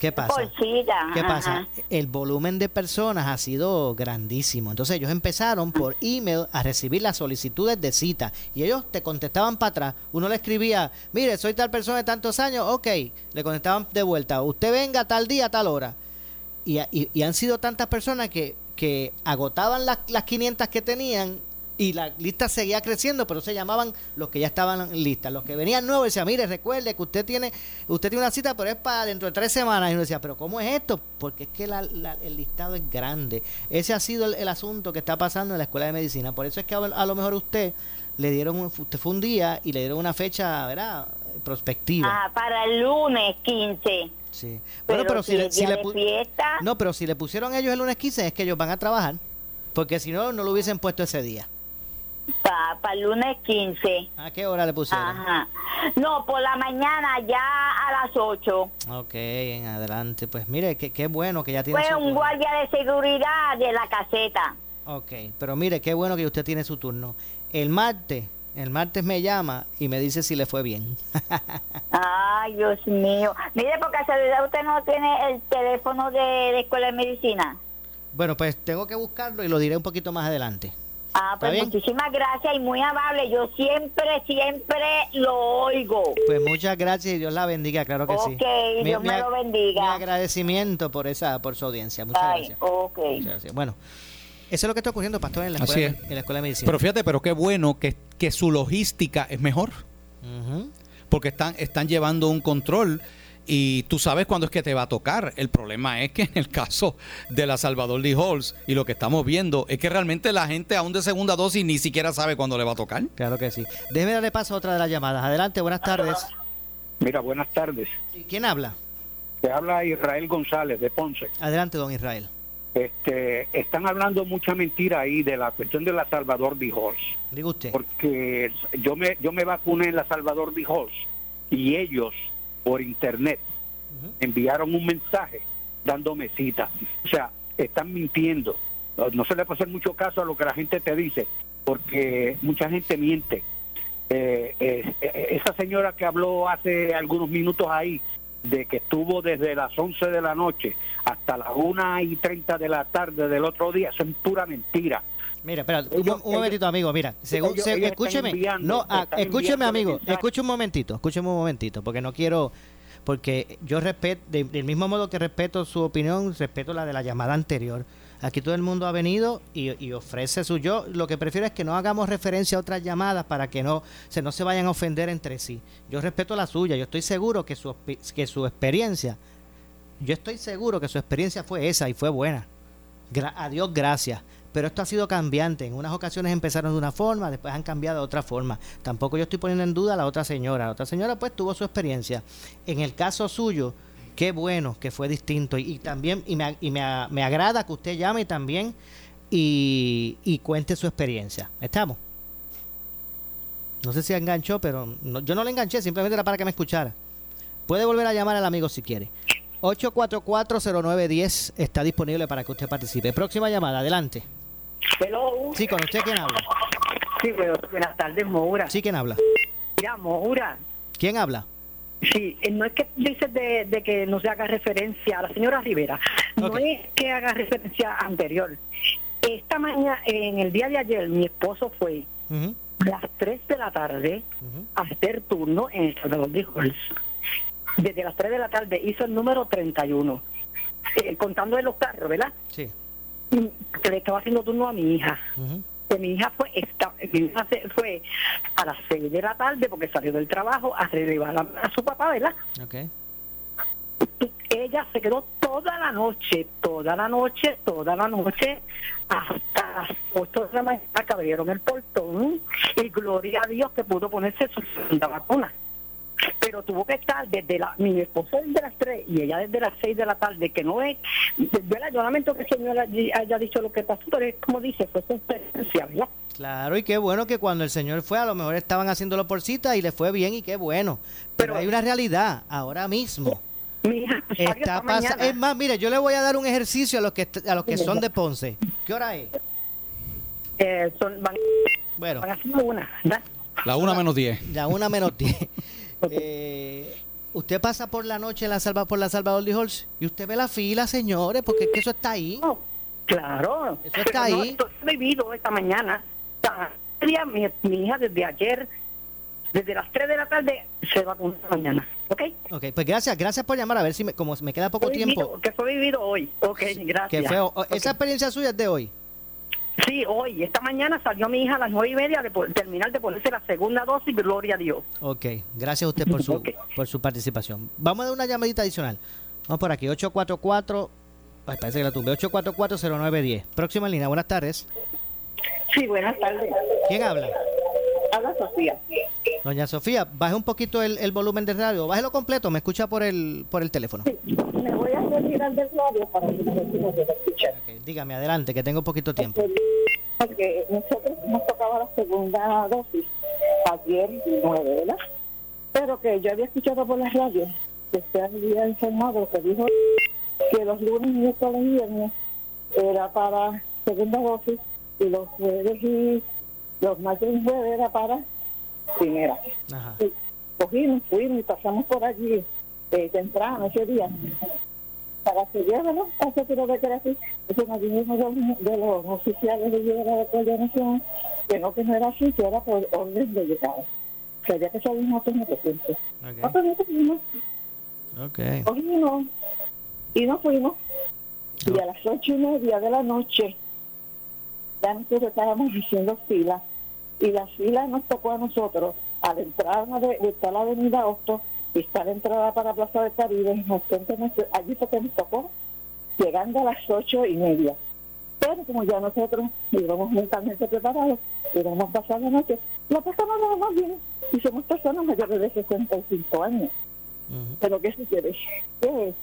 ¿Qué pasa? Por ¿Qué ajá. pasa? El volumen de personas ha sido grandísimo. Entonces ellos empezaron por email a recibir las solicitudes de cita y ellos te contestaban para atrás. Uno le escribía, mire, soy tal persona de tantos años, ok. Le contestaban de vuelta, usted venga tal día, tal hora. Y, y- y han sido tantas personas que, que agotaban las, las 500 que tenían y la lista seguía creciendo, pero se llamaban los que ya estaban listas. Los que venían nuevos decían, mire, recuerde que usted tiene usted tiene una cita, pero es para dentro de tres semanas. Y uno decía, pero ¿cómo es esto? Porque es que la- la- el listado es grande. Ese ha sido el, el asunto que está pasando en la escuela de medicina. Por eso es que a, a lo mejor usted le dieron, usted fue un día y le dieron una fecha, ¿verdad? Prospectiva. Ah, para el lunes 15. Sí. Pero Bueno, pero si si, le, si le fiesta. No, pero si le pusieron ellos el lunes 15 es que ellos van a trabajar. Porque si no, no lo hubiesen puesto ese día. Para el lunes 15. ¿A qué hora le pusieron? Ajá. No, por la mañana ya a las 8. Ok, en adelante. Pues mire, qué, qué bueno que ya tiene Fue un turno. guardia de seguridad de la caseta. Ok, pero mire, qué bueno que usted tiene su turno. El martes, el martes me llama y me dice si le fue bien. Ay, Dios mío. Mire, por casualidad usted no tiene el teléfono de la escuela de medicina. bueno, pues tengo que buscarlo y lo diré un poquito más adelante. Ah, pues bien? muchísimas gracias y muy amable. Yo siempre, siempre lo oigo. Pues muchas gracias y Dios la bendiga, claro que sí. Ok, Dios me lo bendiga. Mi agradecimiento por esa, por su audiencia. Muchas Ay, gracias. ok. Muchas gracias. Bueno, eso es lo que está ocurriendo, pastor, en la escuela, es. en la escuela de medicina. Pero fíjate, pero qué bueno que, que su logística es mejor. Ujú. Porque están, están llevando un control y tú sabes cuándo es que te va a tocar. El problema es que en el caso de la Salvador Lee Halls y lo que estamos viendo es que realmente la gente aún de segunda dosis ni siquiera sabe cuándo le va a tocar. Claro que sí. Déjeme darle paso a otra de las llamadas. Adelante, buenas tardes. Mira, buenas tardes. ¿Quién habla? Te habla Israel González de Ponce. Adelante, don Israel. Este, están hablando mucha mentira ahí de la cuestión de la Salvador Dijos. Diga usted. Porque yo me yo me vacuné en la Salvador Dijos y ellos por internet enviaron un mensaje dándome cita. O sea, están mintiendo. No, se le puede hacer mucho caso a lo que la gente te dice, porque mucha gente miente. Eh, eh, eh, esa señora que habló hace algunos minutos ahí, de que estuvo desde las 11 de la noche hasta las 1 y 30 de la tarde del otro día, eso es pura mentira. Mira, espera, un, Ellos- un momentito, amigo. Mira, según, ellos- se- escúcheme. enviando- no, ah, escúcheme, amigo. Escúcheme un momentito. Escúcheme un momentito, porque no quiero. Porque yo respeto, de- del mismo modo que respeto su opinión, respeto la de la llamada anterior. Aquí todo el mundo ha venido y, y ofrece su yo. Lo que prefiero es que no hagamos referencia a otras llamadas para que no se no se vayan a ofender entre sí. Yo respeto la suya. Yo estoy seguro que su que su experiencia, yo estoy seguro que su experiencia fue esa y fue buena. Gra- a Dios gracias. Pero esto ha sido cambiante. En unas ocasiones empezaron de una forma, después han cambiado de otra forma. Tampoco yo estoy poniendo en duda a la otra señora. La otra señora pues tuvo su experiencia. En el caso suyo, qué bueno que fue distinto. Y, también, y, me, y me, me agrada que usted llame también y, y cuente su experiencia. ¿Estamos? No sé si enganchó, pero no- yo no le enganché, simplemente era para que me escuchara. Puede volver a llamar al amigo si quiere. 8440910 está disponible para que usted participe. Próxima llamada, adelante. Hello. Sí, con usted quién habla. Sí, bueno, buenas tardes, Moura. Sí, quién habla. Mira, Moura, ¿Quién habla? sí, eh, no es que dices de, de que no se haga referencia a la señora Rivera, no es que haga referencia anterior. Esta mañana, en el día de ayer, mi esposo fue a las 3 de la tarde a hacer turno en el Salvador de Halls. Desde las 3 de la tarde hizo el número 31, eh, contando de los carros, ¿verdad? Sí. Que le estaba haciendo turno a mi hija. Que mi hija fue esta, mi hija se- fue a las 6 de la tarde porque salió del trabajo a relevar a, a su papá, ¿verdad? Ok. ella se quedó toda la noche, toda la noche, toda la noche, hasta las 8 de la mañana que abrieron el portón y gloria a Dios que pudo ponerse su segunda vacuna. Pero tuvo que estar desde la, mi esposo desde las 3 y ella desde las 6 de la tarde, que no es, ¿verdad? Yo lamento que el señor allí haya dicho lo que pasó, pero es como dice, fue su experiencia, ¿verdad? Claro, y qué bueno que cuando el señor fue, a lo mejor estaban haciéndolo por cita y le fue bien y qué bueno. Pero, hay una realidad, ahora mismo. Mi hija, Está pasa- es más, mire, yo le voy a dar un ejercicio a los que a los que son de Ponce. ¿Qué hora es? Eh, son, van, bueno. van haciendo una, ¿verdad? La una menos 10. La una menos 10. Eh, usted pasa por la noche en la salva, por la Salvador de Halls y usted ve la fila, señores, porque es que eso está ahí. Claro. Eso está no, ahí. esto he vivido esta mañana. Día, Mi, mi hija desde ayer, desde las 3 de la tarde, se vacunó esta mañana. ¿Ok? Ok, pues gracias, gracias por llamar a ver si me, como me queda poco Fue tiempo. que fue vivido hoy. Ok, gracias. Que fue, esa experiencia suya es de hoy. Sí, hoy. Esta mañana salió mi hija a las nueve y media de terminar de ponerse la segunda dosis, gloria a Dios. Ok, gracias a usted por su, por su participación. Vamos a dar una llamadita adicional. Vamos por aquí, 844, ay, parece que la tumbé, 844-0910. Próxima línea, buenas tardes. Sí, buenas tardes. ¿Quién habla? Habla Sofía. Doña Sofía, baje un poquito el, el volumen del radio, bájelo completo, me escucha por el, por el teléfono. Me voy a retirar del para que me pueda escuchar. Ok, dígame, adelante, que tengo poquito tiempo. Porque nosotros nos tocaba la segunda dosis ayer 9, ¿verdad? Pero que yo había escuchado por las radios que usted había informado que dijo que los lunes, miércoles y viernes era para segunda dosis y los jueves y los martes y jueves era para primera. Ajá. Y cogimos, fuimos y pasamos por allí eh, temprano ese día para que lleven ¿no? ese tiro de que era así. Eso nos dijimos de, los- de los oficiales de llegada de coordinación que no, que no era así, que era por orden de llegada. Que había que salir nosotros nosotros. Nosotros no fuimos, Ok. cogimos y nos fuimos. Y a las ocho y media de la noche ya nosotros estábamos haciendo fila y la fila nos tocó a nosotros a la entrada de, de está la avenida Hosto y está la entrada para Plaza del Caribe allí fue que nos tocó llegando a las ocho y media pero como ya nosotros íbamos mentalmente preparados íbamos a pasar la noche la pasamos nada más bien y somos personas mayores de 65 años pero ¿qué sucede? Que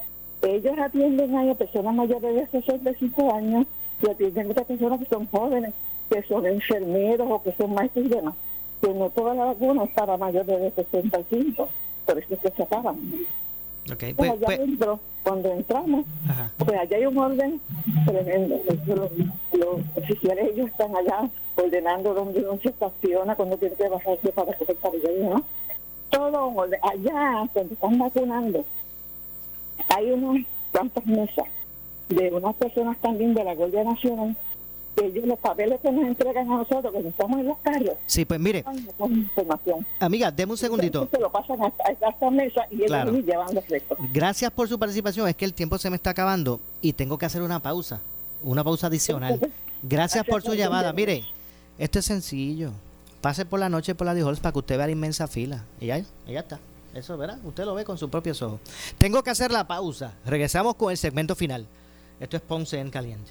ellos atienden a personas mayores de 65 años y atienden a otras personas que son jóvenes, que son enfermeros o que son maestros y demás. Que no todas las vacunas es para mayores de 65, por eso se acaban. Ok, Pues pues, allá pues- adentro, cuando entramos, Ajá. pues allá hay un orden tremendo. Los, los oficiales ellos están allá ordenando dónde uno se estaciona, cuando tiene que bajarse para coger y demás. Todo un orden. Allá, cuando están vacunando, hay unas cuantas mesas de unas personas también de la Guardia Nacional ellos los papeles que nos entregan a nosotros, que estamos en los carros, sí, pues mire, información. amiga, deme un segundito. Entonces lo pasan a, a esta mesa y ellos Claro. vienen llevando fresco. Gracias por su participación. Es que el tiempo se me está acabando y tengo que hacer una pausa, una pausa adicional. Gracias por su llamada. Mire, esto es sencillo. Pase por la noche por la de Halls para que usted vea la inmensa fila. Y ya, y ya está. Eso, ¿verdad? Usted lo ve con sus propios ojos. Tengo que hacer la pausa. Regresamos con el segmento final. Esto es Ponce en Caliente.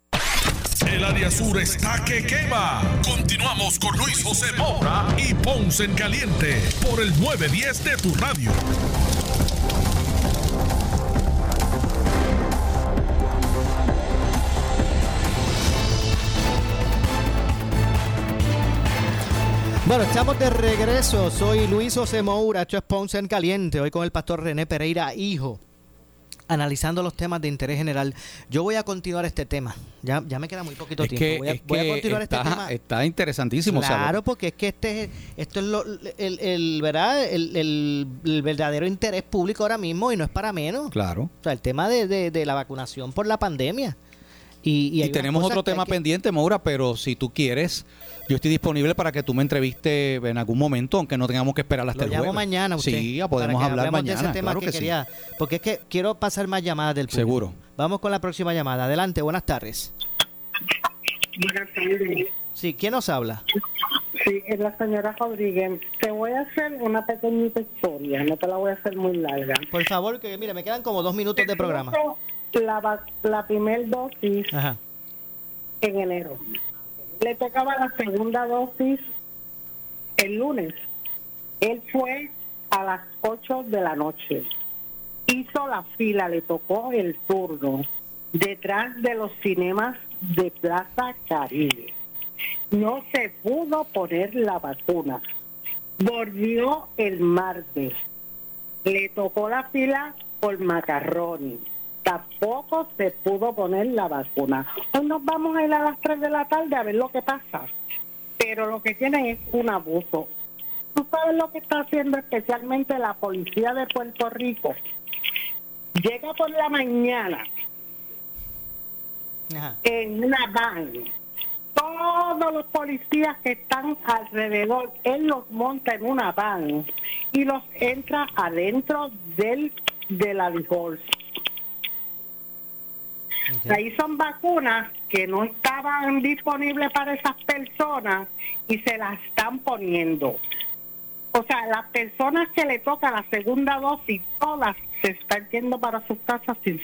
El área sur está que quema. Continuamos con Luis José Moura y Ponce en Caliente por el 910 de tu radio. Bueno, estamos de regreso. Soy Luis José Moura. Esto es Ponce en Caliente. Hoy con el pastor René Pereira, hijo. Analizando los temas de interés general. Yo voy a continuar este tema. Ya, ya me queda muy poquito Es tiempo. que, voy, a, voy a continuar está, este tema. está interesantísimo. Claro, porque es que este es- esto es lo- el, el, ¿verdad? El, el- el verdadero interés público ahora mismo y no es para menos. Claro. O sea, el tema de, de- de la vacunación por la pandemia. Y, y Y, tenemos otro que tema que- pendiente, Maura, pero si tú quieres, yo estoy disponible para que tú me entrevistes en algún momento, aunque no tengamos que esperar hasta Lo el llamo jueves. mañana usted. Sí, ya para podemos que hablar hablemos de mañana. ese tema claro que que sí. quería, Porque es que quiero pasar más llamadas del público. Seguro. Vamos con la próxima llamada. Adelante, buenas tardes. Buenas tardes. Sí, ¿quién nos habla? Sí, es la señora Rodríguez. Te voy a hacer una pequeñita historia, no te la voy a hacer muy larga. Por favor, que mire, me quedan como dos minutos de programa. La, la primer dosis Ajá. en enero. Le tocaba la segunda dosis el lunes. Él fue a las 8 de la noche. Hizo la fila, le tocó el turno detrás de los cinemas de Plaza Caribe. No se pudo poner la vacuna. Volvió el martes. Le tocó la fila por macarroni. Tampoco se pudo poner la vacuna. Hoy nos vamos a ir a las 3 de la tarde a ver lo que pasa. Pero lo que tienen es un abuso. ¿Tú sabes lo que está haciendo especialmente la policía de Puerto Rico? Llega por la mañana Ajá. en una van. Todos los policías que están alrededor, él los monta en una van y los entra adentro del de la Ahí son vacunas que no estaban disponibles para esas personas y se las están poniendo. O sea, las personas que le toca la segunda dosis, todas se están yendo para sus casas sin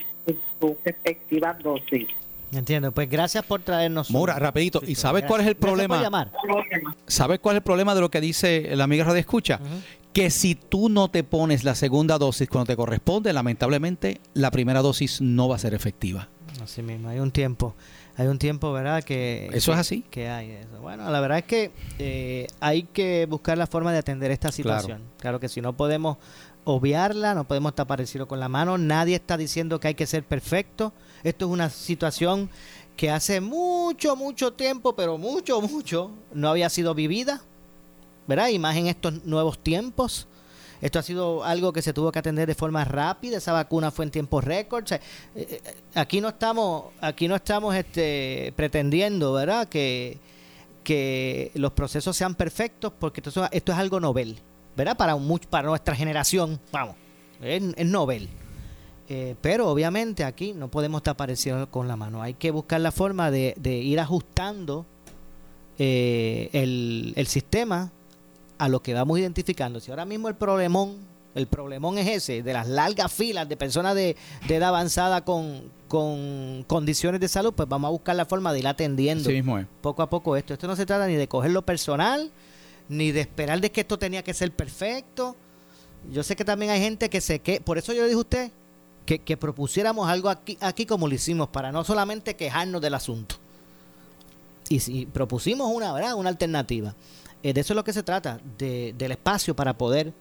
su respectiva dosis. Entiendo. Pues gracias por traernos. Maura, rapidito. ¿Y sabes cuál es el problema? llamar. ¿Sabes cuál es el problema de lo que dice la amiga Radio Escucha? Que si tú no te pones la segunda dosis cuando te corresponde, lamentablemente la primera dosis no va a ser efectiva. Así mismo, hay un tiempo. Hay un tiempo, ¿verdad? Que, Eso que- es así. Que hay eso. Bueno, la verdad es que eh, hay que buscar la forma de atender esta situación. Claro, que si no podemos obviarla, no podemos tapar el cielo con la mano. Nadie está diciendo que hay que ser perfecto. Esto es una situación que hace mucho, mucho tiempo, pero mucho, mucho, no había sido vivida. ¿Verdad? Y más en estos nuevos tiempos. Esto ha sido algo que se tuvo que atender de forma rápida. Esa vacuna fue en tiempo récord. Eh, eh, aquí no estamos, aquí no estamos este, pretendiendo, ¿verdad? Que, que los procesos sean perfectos, porque esto, es- esto es algo novel, ¿verdad? Para, much- para nuestra generación, vamos, es, es novel. Eh, pero obviamente aquí no podemos tapar el cielo con la mano. Hay que buscar la forma de, de ir ajustando eh, el, el sistema a lo que vamos identificando. Si ahora mismo el problemón, el problemón es ese, de las largas filas de personas de, de edad avanzada con, con condiciones de salud, pues vamos a buscar la forma de ir atendiendo Así mismo es. poco a poco esto. Esto no se trata ni de cogerlo personal, ni de esperar de que esto tenía que ser perfecto. Yo sé que también hay gente que se que por eso yo le dije a usted que, que propusiéramos algo aquí, aquí como lo hicimos, para no solamente quejarnos del asunto. Y si propusimos una, ¿verdad? Una alternativa. Eh, de eso es lo que se trata, de, del espacio para poder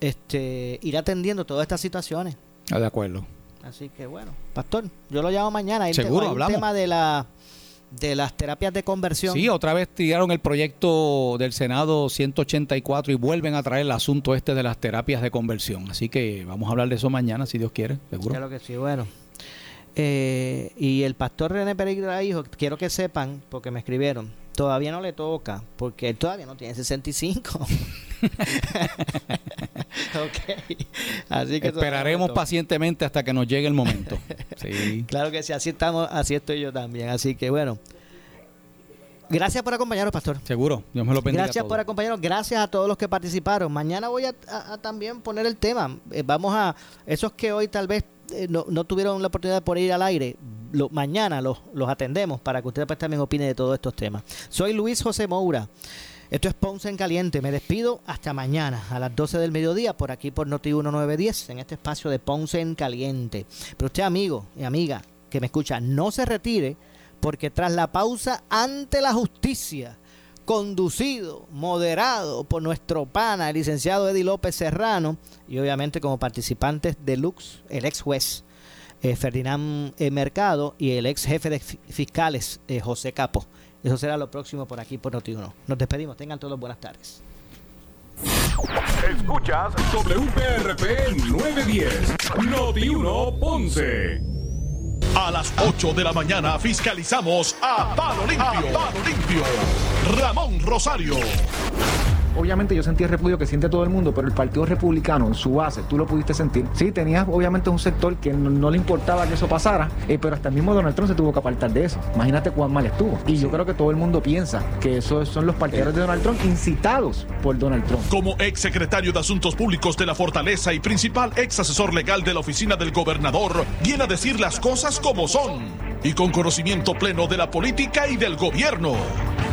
este, ir atendiendo todas estas situaciones. Ah, de acuerdo. Así que bueno, pastor, yo lo llamo mañana. Seguro, tema- hablamos. tema de la de las terapias de conversión. Sí, otra vez tiraron el proyecto del Senado 184 y vuelven a traer el asunto este de las terapias de conversión. Así que vamos a hablar de eso mañana, si Dios quiere, seguro. Claro que sí, bueno. Eh, y el pastor René Pereira hijo, quiero que sepan, porque me escribieron, todavía no le toca, porque él todavía no tiene 65. ok. Así que Esperaremos pacientemente hasta que nos llegue el momento. Sí. Claro que sí, así estamos, así estoy yo también. Así que bueno. Gracias por acompañarnos, pastor. Seguro, Dios me lo bendiga. a Gracias todos. por acompañarnos, gracias a todos los que participaron. Mañana voy a, a- a también poner el tema. Eh, vamos a, esos que hoy tal vez eh, no, no tuvieron la oportunidad de por ir al aire, mañana los, los atendemos para que usted pues, también opine de todos estos temas. Soy Luis José Moura. Esto es Ponce en Caliente. Me despido hasta mañana a las 12 del mediodía por aquí por Noti 1910 en este espacio de Ponce en Caliente. Pero usted, amigo y amiga que me escucha, no se retire porque tras la pausa ante la justicia, conducido, moderado por nuestro pana, el licenciado Eddie López Serrano, y obviamente como participantes de Lux, el ex juez, eh, Ferdinand eh, Mercado y el ex jefe de fiscales, eh, José Capo. Eso será lo próximo por aquí por Noti1. Nos despedimos. Tengan todos buenas tardes. Escuchas WPRP 910, Noti1 Ponce. A las 8 de la mañana fiscalizamos a Palo Limpio. A Palo Limpio. Ramón Rosario. Obviamente yo sentí el repudio que siente todo el mundo, pero el Partido Republicano en su base, tú lo pudiste sentir. Sí, tenías obviamente un sector que no, no le importaba que eso pasara, eh, pero hasta el mismo Donald Trump se tuvo que apartar de eso. Imagínate cuán mal estuvo. Y yo creo que todo el mundo piensa que esos son los partidarios de Donald Trump incitados por Donald Trump. Como ex secretario de Asuntos Públicos de la Fortaleza y principal ex asesor legal de la oficina del gobernador, viene a decir las cosas como son y con conocimiento pleno de la política y del gobierno.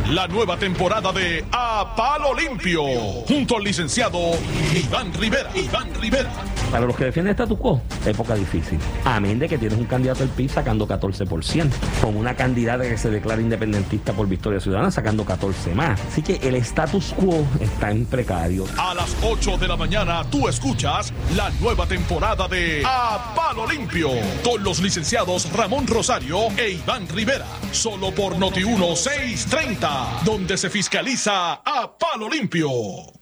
La nueva temporada de A Palo Limpio, junto al licenciado Iván Rivera. Iván Rivera. Para los que defienden status quo, época difícil. Amén de que tienes un candidato del PIB sacando 14%, con una candidata que se declara independentista por Victoria Ciudadana sacando 14 más. Así que el status quo está en precario. A las 8 de la mañana tú escuchas la nueva temporada de A Palo Limpio con los licenciados Ramón Rosario e Iván Rivera. Solo por Noti 1630, donde se fiscaliza a Palo Limpio. よ。